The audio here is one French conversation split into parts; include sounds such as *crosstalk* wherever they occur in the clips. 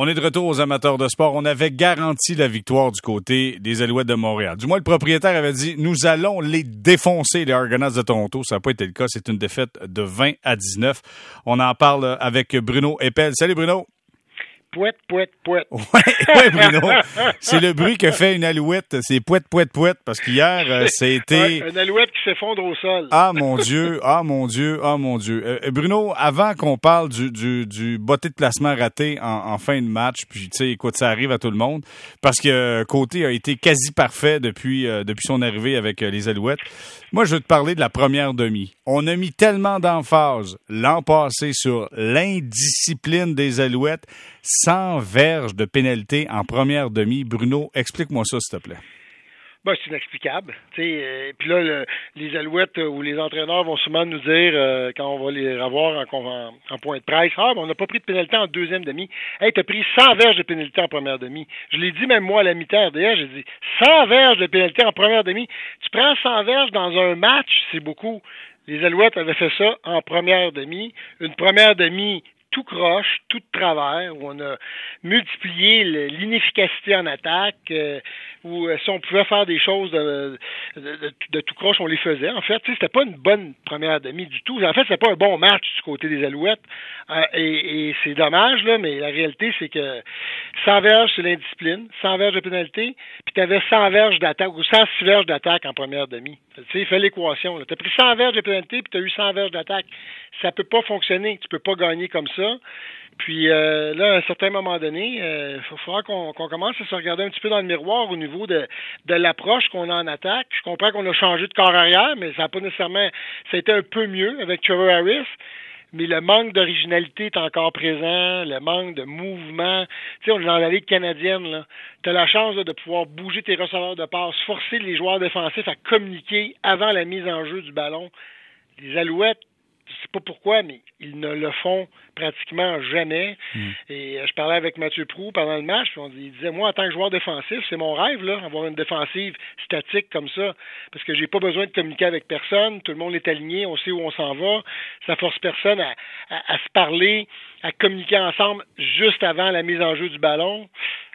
On est de retour aux amateurs de sport. On avait garanti la victoire du côté des Alouettes de Montréal. Du moins, le propriétaire avait dit nous allons les défoncer, les Argonauts de Toronto. Ça n'a pas été le cas. C'est une défaite de 20 à 19. On en parle avec Bruno Eppel. Salut Bruno pouette, pouette, pouette. *laughs* Oui, Bruno. *laughs* c'est le bruit que fait une alouette. C'est pouette, pouette, pouette. Parce qu'hier, euh, c'était. Ouais, une alouette qui s'effondre au sol. Ah, mon Dieu. Ah, mon Dieu. Ah, mon Dieu. Euh, Bruno, avant qu'on parle du, du, du botté de placement raté en, en fin de match, puis, tu sais, écoute, ça arrive à tout le monde. Parce que euh, Côté a été quasi parfait depuis, depuis son arrivée avec les alouettes. Moi, je veux te parler de la première demi. On a mis tellement d'emphase l'an passé sur l'indiscipline des alouettes sans verge de pénalité en première demi. Bruno, explique-moi ça, s'il te plaît. Ben, c'est inexplicable. Euh, puis là, les Alouettes euh, ou les entraîneurs vont souvent nous dire, euh, quand on va les revoir en, en, point de presse, Ah, ben, on n'a pas pris de pénalité en deuxième demi. Hey, t'as pris 100 verges de pénalité en première demi. Je l'ai dit même moi à la mi-temps d'ailleurs, j'ai dit 100 verges de pénalité en première demi. Tu prends 100 verges dans un match, c'est beaucoup. Les Alouettes avaient fait ça en première demi. Une première demi tout croche, tout de travers, où on a multiplié l'inefficacité en attaque, euh, où euh, si on pouvait faire des choses de, tout croche, on les faisait. En fait, c'était pas une bonne première demi du tout. En fait, c'était pas un bon match du côté des Alouettes. Euh, et, c'est dommage, là, mais la réalité, c'est que 100 verges, c'est l'indiscipline, 100 verges de pénalité, puis tu avais 100 verges d'attaque ou 106 verges d'attaque en première demi. Tu sais, fais l'équation. Tu as pris 100 verges de pénalité, puis tu as eu 100 verges d'attaque. Ça peut pas fonctionner. Tu peux pas gagner comme ça. Puis euh, là, à un certain moment donné, il euh, faudra qu'on commence à se regarder un petit peu dans le miroir au niveau de, de l'approche qu'on a en attaque. Je comprends qu'on a changé de corps arrière, mais ça n'a pas nécessairement. Ça a été un peu mieux avec Trevor Harris mais le manque d'originalité est encore présent, le manque de mouvement. Tu sais, on est dans la Ligue canadienne, là. Tu as la chance de pouvoir bouger tes receveurs de passe, forcer les joueurs défensifs à communiquer avant la mise en jeu du ballon. Les Alouettes sais pas pourquoi, mais ils ne le font pratiquement jamais. Hmm. Et euh, je parlais avec Mathieu Prou pendant le match, puis on, il disait moi en tant que joueur défensif, c'est mon rêve là, avoir une défensive statique comme ça, parce que j'ai pas besoin de communiquer avec personne, tout le monde est aligné, on sait où on s'en va, ça force personne à, à se parler, à communiquer ensemble juste avant la mise en jeu du ballon.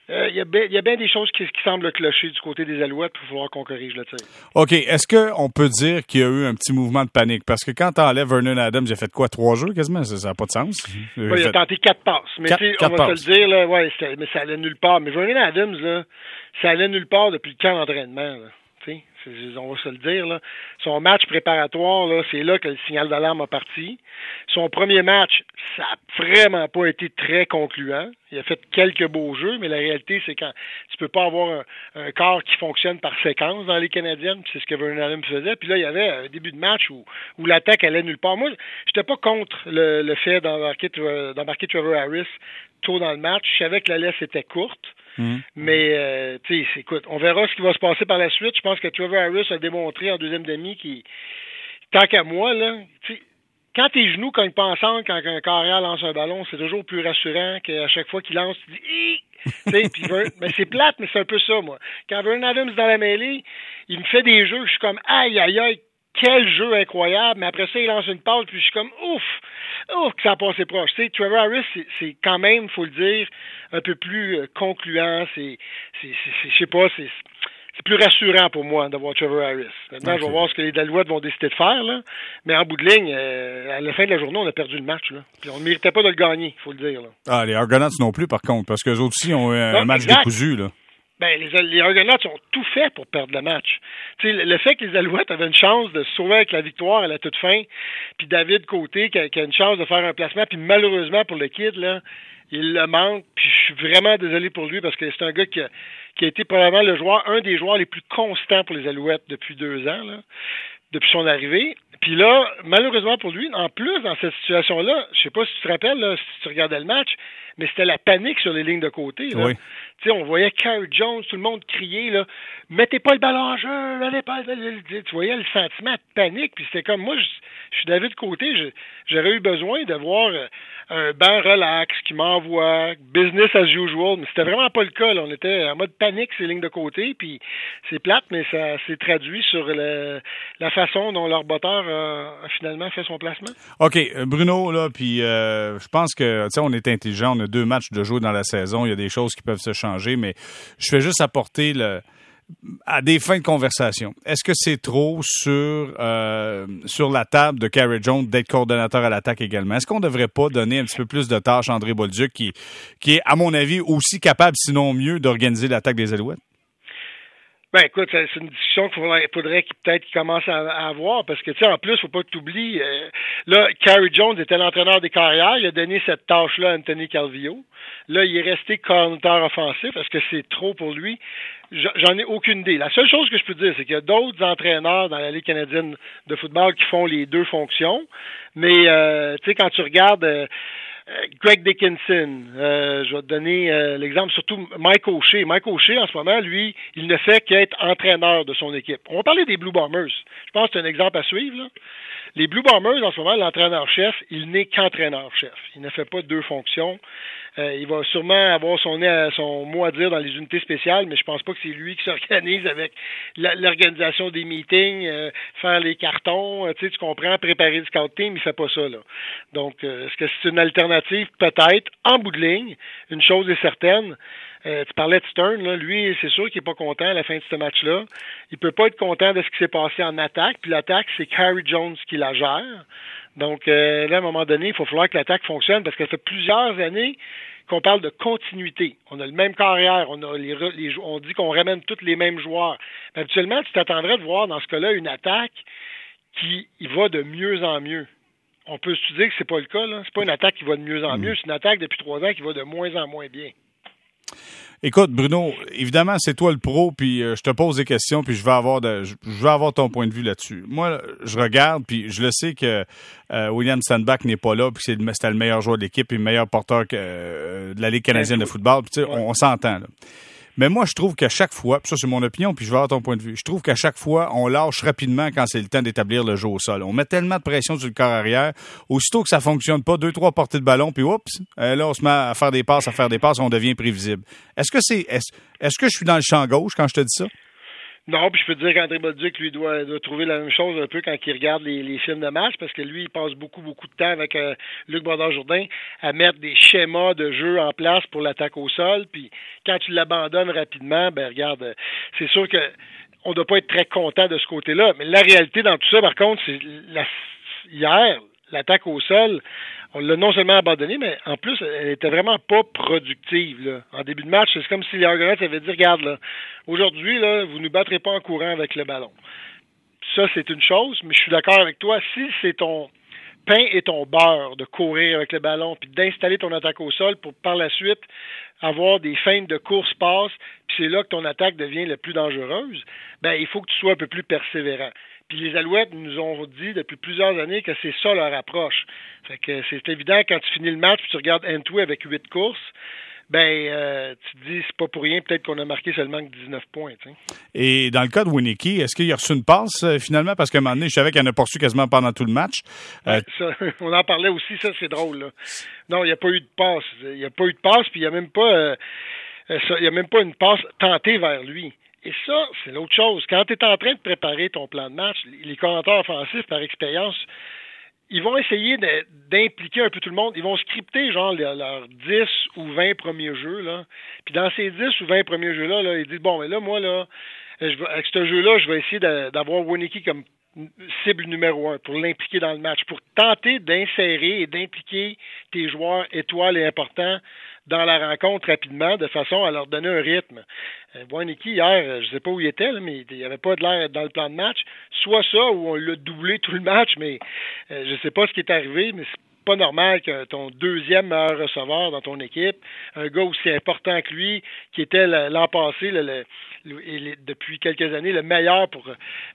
Euh, il y, a bien des choses qui, semblent clocher du côté des Alouettes pour pouvoir qu'on corrige le tir. OK. Est-ce qu'on peut dire qu'il y a eu un petit mouvement de panique? Parce que quand tu enlèves Vernon Adams, il a fait quoi? Trois jeux quasiment? Ça n'a pas de sens. Oui, il a tenté quatre passes. Mais on va se le dire, là, ouais, mais ça allait nulle part. Mais Vernon Adams, là, ça allait nulle part depuis le camp d'entraînement on va se le dire. Là. Son match préparatoire, c'est là que le signal d'alarme a parti. Son premier match, ça n'a vraiment pas été très concluant. Il a fait quelques beaux jeux, mais la réalité, c'est quand tu peux pas avoir un, corps qui fonctionne par séquence dans les Canadiennes, c'est ce que Vernon Adams faisait. Puis là, il y avait un début de match où, où l'attaque allait nulle part. Moi, j'étais pas contre le, le fait d'embarquer Trevor Harris tôt dans le match. Je savais que la laisse était courte. Mm. Mais, euh, tu sais, écoute, on verra ce qui va se passer par la suite. Je pense que Trevor Harris a démontré en deuxième demi qu'il, tant qu'à moi, là, quand tes genoux cognent pas ensemble, quand un carrière lance un ballon, c'est toujours plus rassurant qu'à chaque fois qu'il lance, tu dis, mais c'est plate, mais c'est un peu ça, moi. Quand Vernon Adams dans la mêlée, il me fait des jeux, je suis comme, aïe, aïe, aïe, quel jeu incroyable, mais après ça, il lance une passe, puis je suis comme, ouf, ouf, que ça a passé proche. Tu sais, Trevor Harris, c'est quand même, faut le dire, un peu plus euh, concluant, c'est, je sais pas, c'est c'est plus rassurant pour moi d'avoir Trevor Harris. Maintenant, je vais voir ce que les Dalouettes vont décider de faire, là. Mais en bout de ligne, euh, à la fin de la journée, on a perdu le match, là. Puis on ne méritait pas de le gagner, il faut le dire, là. Ah, les Argonauts non plus, par contre, parce qu'eux autres aussi ont eu un, match décousu, là. Ben, les, les Argonauts ont tout fait pour perdre le match. le fait que les Alouettes avaient une chance de se sauver avec la victoire à la toute fin, puis David Côté qui a, une chance de faire un placement, puis malheureusement pour le kid, là, il le manque, puis je suis vraiment désolé pour lui parce que c'est un gars qui a, qui a été probablement le joueur, un des joueurs les plus constants pour les Alouettes depuis deux ans, depuis son arrivée. Puis là, malheureusement pour lui, en plus, dans cette situation-là, je sais pas si tu te rappelles, là, si tu regardais le match, mais c'était la panique sur les lignes de côté. Là. Tu sais, on voyait Carl Jones, tout le monde crier, là, mettez pas le ballon en jeu, allez pas. Tu voyais le sentiment de panique, puis c'était comme moi, je, je suis David Côté, j'aurais eu besoin de voir euh, un banc relax qui m'envoie, business as usual, mais c'était vraiment pas le cas. On était en mode panique ces lignes de côté, puis c'est plate, mais ça s'est traduit sur la façon dont leur botteur a, finalement fait son placement? OK, Bruno, là, puis euh, je pense que, on est intelligent, on a deux matchs de jouer dans la saison. Il y a des choses qui peuvent se changer, mais je fais juste apporter le, à des fins de conversation. Est-ce que c'est trop sur euh, sur la table de Carrie Jones d'être coordonnateur à l'attaque également? Est-ce qu'on ne devrait pas donner un petit peu plus de tâches à André Bolduc qui, qui est, à mon avis, aussi capable, sinon mieux, d'organiser l'attaque des Alouettes? Ben écoute, c'est une discussion qu'il faudrait, faudrait peut-être qu'il commence à, avoir parce que tu sais, en plus, faut pas que tu oublies, euh, là, Carrie Jones était l'entraîneur des carrières, il a donné cette tâche-là à Anthony Calvillo. Là, il est resté coordinateur offensif. Est-ce que c'est trop pour lui? J'en ai aucune idée. La seule chose que je peux dire, c'est qu'il y a d'autres entraîneurs dans la Ligue canadienne de football qui font les deux fonctions. Mais euh, tu sais, quand tu regardes euh, Greg Dickinson, euh, je vais te donner euh, l'exemple, surtout Mike O'Shea. Mike O'Shea, en ce moment, lui, il ne fait qu'être entraîneur de son équipe. On va parler des Blue Bombers. Je pense que c'est un exemple à suivre. Là. Les Blue Bombers, en ce moment, l'entraîneur-chef, il n'est qu'entraîneur-chef. Il ne fait pas deux fonctions. Euh, il va sûrement avoir son, son mot à dire dans les unités spéciales, mais je pense pas que c'est lui qui *laughs* s'organise avec l'organisation des meetings, euh, faire les cartons, euh, tu comprends, préparer le scout team, il fait pas ça là. Donc, est-ce que c'est une alternative? Peut-être en bout de ligne Une chose est certaine. Tu parlais de Stern, là, lui, c'est sûr qu'il n'est pas content à la fin de ce match-là. Il peut pas être content de ce qui s'est passé en attaque. Puis l'attaque, c'est Carrie Jones qui la gère. Donc euh, là, à un moment donné, il faut falloir que l'attaque fonctionne parce que ça fait plusieurs années qu'on parle de continuité. On a le même carrière, on a les, on dit qu'on ramène tous les mêmes joueurs. Mais habituellement, tu t'attendrais de voir dans ce cas-là une attaque qui va de mieux en mieux. On peut se dire que c'est pas le cas. Là. C'est pas une attaque qui va de mieux en mm. mieux, c'est une attaque depuis trois ans qui va de moins en moins bien. Écoute, Bruno, évidemment, c'est toi le pro, puis euh, je te pose des questions, puis je veux avoir de, je, veux avoir ton point de vue là-dessus. Moi, je regarde, puis je le sais que euh, William Sandbach n'est pas là, puis c'est c'était le meilleur joueur de l'équipe et le meilleur porteur que, euh, de la Ligue canadienne de football. Puis, on, on s'entend. Là. Mais moi, je trouve qu'à chaque fois, puis ça c'est mon opinion, puis je vais avoir ton point de vue, je trouve qu'à chaque fois, on lâche rapidement quand c'est le temps d'établir le jeu au sol. On met tellement de pression sur le corps arrière, aussitôt que ça fonctionne pas, deux, trois portées de ballon, puis oups, euh, là, on se met à faire des passes, à faire des passes, on devient prévisible. Est-ce que c'est, est-ce que je suis dans le champ gauche quand je te dis ça? Non, puis je peux te dire qu'André Bolduc, lui, doit, trouver la même chose un peu quand il regarde les, les, films de match, parce que lui, il passe beaucoup, beaucoup de temps avec euh, Luc Brodeur-Jourdain à mettre des schémas de jeu en place pour l'attaque au sol. Puis quand tu l'abandonnes rapidement, ben regarde, euh, c'est sûr que on doit pas être très content de ce côté-là. Mais la réalité dans tout ça, par contre, c'est la, hier, l'attaque au sol, on l'a non seulement abandonné, mais en plus, elle était vraiment pas productive. Là. En début de match, c'est comme si les Argonauts avaient dit Regarde, aujourd'hui, là, vous ne nous battrez pas en courant avec le ballon. Ça, c'est une chose, mais je suis d'accord avec toi. Si c'est ton pain et ton beurre de courir avec le ballon, puis d'installer ton attaque au sol pour par la suite avoir des feintes de course passe, puis c'est là que ton attaque devient la plus dangereuse, ben il faut que tu sois un peu plus persévérant. Puis les Alouettes nous ont dit depuis plusieurs années que c'est ça leur approche. Fait que c'est évident quand tu finis le match puis tu regardes N2 avec huit courses, ben euh, tu te dis c'est pas pour rien peut-être qu'on a marqué seulement 19 points. Et dans le cas de Winnicky, est-ce qu'il a reçu une passe euh, finalement? Parce qu'à un moment donné, je savais qu'il en a reçu quasiment pendant tout le match. Euh, *laughs* on en parlait aussi, ça c'est drôle. Là. Non, il n'y a pas eu de passe. Il n'y a pas eu de passe puis il n'y a même pas il y a même pas une passe tentée vers lui. Et ça, c'est l'autre chose. Quand tu es en train de préparer ton plan de match, les commentateurs offensifs, par expérience, ils vont essayer d'impliquer un peu tout le monde. Ils vont scripter, genre, leurs 10 ou 20 premiers jeux, là. Puis dans ces 10 ou 20 premiers jeux-là, là, ils disent, bon, mais là, moi, là, avec ce jeu-là, je vais essayer d'avoir Winnicky comme cible numéro un pour l'impliquer dans le match, pour tenter d'insérer et d'impliquer tes joueurs étoiles et importants dans la rencontre rapidement, de façon à leur donner un rythme. Euh, hier, euh, je ne sais pas où il était, mais il n'y avait pas de l'air dans le plan de match. Soit ça, ou on l'a doublé tout le match, mais euh, je ne sais pas ce qui est arrivé, mais c'est pas normal que ton deuxième meilleur receveur dans ton équipe, un gars aussi important que lui, qui était l'an passé, le, depuis quelques années, le meilleur pour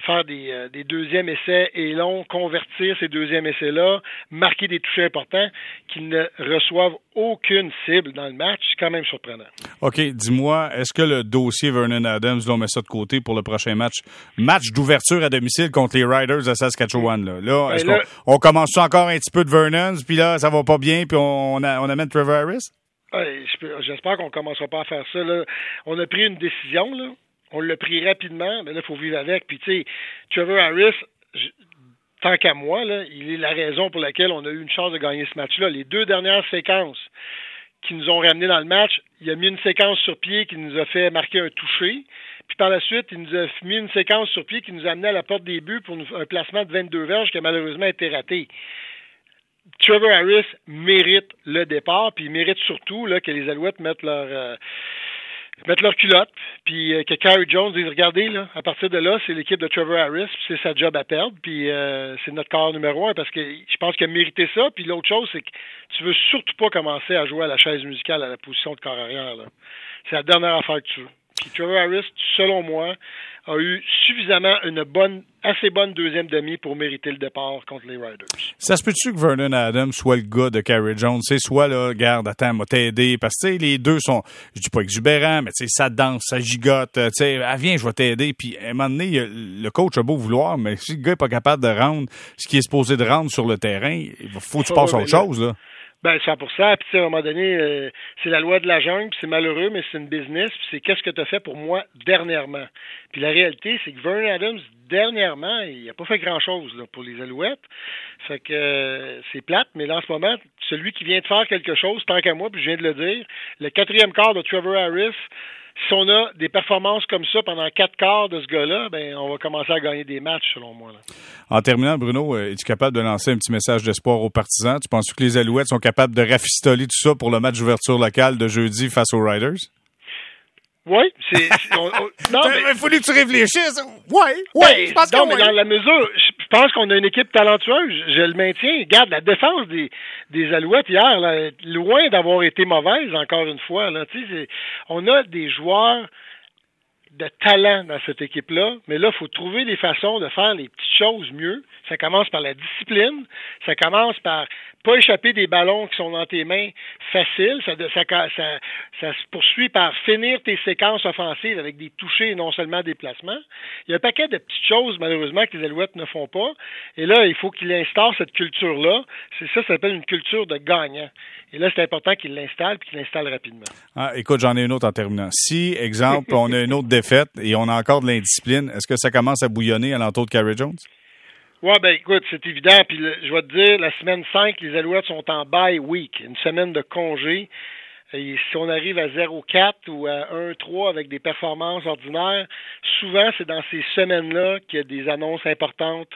faire des, euh, des deuxièmes essais et long, convertir ces deuxièmes essais-là, marquer des touches importants, qu'ils ne reçoivent aucune cible dans le match, c'est quand même surprenant. OK, dis-moi, est-ce que le dossier Vernon Adams, là, on met ça de côté pour le prochain match, match d'ouverture à domicile contre les Riders de Saskatchewan, là, là est-ce qu'on on commence encore un petit peu de Vernon, puis là, ça va pas bien, puis on, on amène Trevor Harris? J'espère qu'on ne commencera pas à faire ça. On a pris une décision, on l'a pris rapidement, mais là, il faut vivre avec. Puis, tu sais, Trevor Harris, tant qu'à moi, il est la raison pour laquelle on a eu une chance de gagner ce match-là. Les deux dernières séquences qui nous ont ramenés dans le match, il a mis une séquence sur pied qui nous a fait marquer un toucher. Puis par la suite, il nous a mis une séquence sur pied qui nous a amené à la porte des buts pour un placement de 22 verges qui a malheureusement été raté. Trevor Harris mérite le départ, puis il mérite surtout là, que les Alouettes mettent leur euh, leur culotte, puis euh, que Carrie Jones dise regardez là, à partir de là, c'est l'équipe de Trevor Harris, c'est sa job à perdre, puis euh, c'est notre corps numéro un parce que je pense qu'il a mérité ça. Puis l'autre chose, c'est que tu veux surtout pas commencer à jouer à la chaise musicale à la position de corps arrière. C'est la dernière affaire que tu veux. Puis Trevor Harris, selon moi, a eu suffisamment une bonne, assez bonne deuxième demi pour mériter le départ contre les Riders. Ça se peut-tu que Vernon Adams soit le gars de Carrie Jones? C'est soit là, garde, attends, m'a t'aider. Parce que les deux sont, je dis pas exubérants, mais ça danse, ça gigote. Tu sais, ah, viens, je vais t'aider. Puis à un moment donné, le coach a beau vouloir, mais si le gars est pas capable de rendre ce qui est supposé de rendre sur le terrain, il faut que tu passes à autre chose. Là. Ben, 100 Puis, à un moment donné, euh, c'est la loi de la jungle, c'est malheureux, mais c'est une business, puis c'est qu'est-ce que tu as fait pour moi dernièrement. Puis la réalité, c'est que Vernon Adams, dernièrement, il n'a pas fait grand-chose pour les Alouettes. Fait que euh, c'est plate, mais là, en ce moment, celui qui vient de faire quelque chose, tant qu'à moi, puis je viens de le dire, le quatrième quart de Trevor Harris, si on a des performances comme ça pendant quatre quarts de ce gars-là, ben, on va commencer à gagner des matchs, selon moi. En terminant, Bruno, euh, es-tu capable de lancer un petit message d'espoir aux partisans? Tu penses que les Alouettes sont capables de rafistoler tout ça pour le match d'ouverture locale de jeudi face aux Riders? Oui, c'est. *laughs* non, mais il faut que tu réfléchisses? Oui, oui. Ben, je pense non, mais dans la mesure, je pense qu'on a une équipe talentueuse. Je le maintiens. Regarde, la défense des, des Alouettes hier, là, loin d'avoir été mauvaise, encore une fois. Là, on a des joueurs de talent dans cette équipe-là, mais là, il faut trouver des façons de faire les petites choses mieux. Ça commence par la discipline, ça commence par pas échapper des ballons qui sont dans tes mains faciles, ça, se poursuit par finir tes séquences offensives avec des touchés et non seulement des placements. Il y a un paquet de petites choses, malheureusement, que les Alouettes ne font pas. Et là, il faut qu'il instaure cette culture-là. C'est ça, ça s'appelle une culture de gagnant. Et là, c'est important qu'il l'installe et qu'il l'installe rapidement. Ah, écoute, j'en ai une autre en terminant. Si, exemple, on a une autre défaite et on a encore de l'indiscipline, est-ce que ça commence à bouillonner à l'entour de Carrie Jones? Oui, ben écoute, c'est évident. Puis je vais te dire, la semaine 5, les Alouettes sont en bye week, une semaine de congé. Et si on arrive à 0-4 ou à 1-3 avec des performances ordinaires, souvent c'est dans ces semaines-là qu'il y a des annonces importantes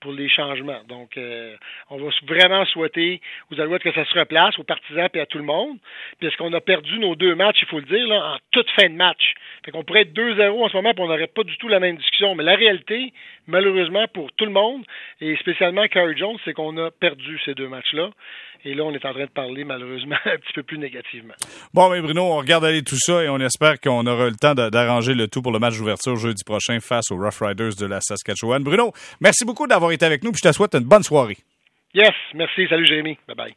pour les changements. Donc, euh, on va vraiment souhaiter aux Alouettes que ça se replace, aux partisans et à tout le monde. Puis, qu'on a perdu nos deux matchs, il faut le dire, en toute fin de match? Fait qu'on pourrait être 2-0 en ce moment, puis on n'aurait pas du tout la même discussion. Mais la réalité, malheureusement, pour tout le monde, et spécialement Carrie Jones, c'est qu'on a perdu ces deux matchs-là. Et là, on est en train de parler, malheureusement, *laughs* un petit peu plus négativement. Bon, mais Bruno, on regarde aller tout ça et on espère qu'on aura le temps d'arranger le tout pour le match d'ouverture jeudi prochain face aux Rough Riders de la Saskatchewan. Bruno, merci beaucoup d'avoir été avec nous, puis je te souhaite une bonne soirée. Yes, merci. Salut, Jérémy. Bye-bye.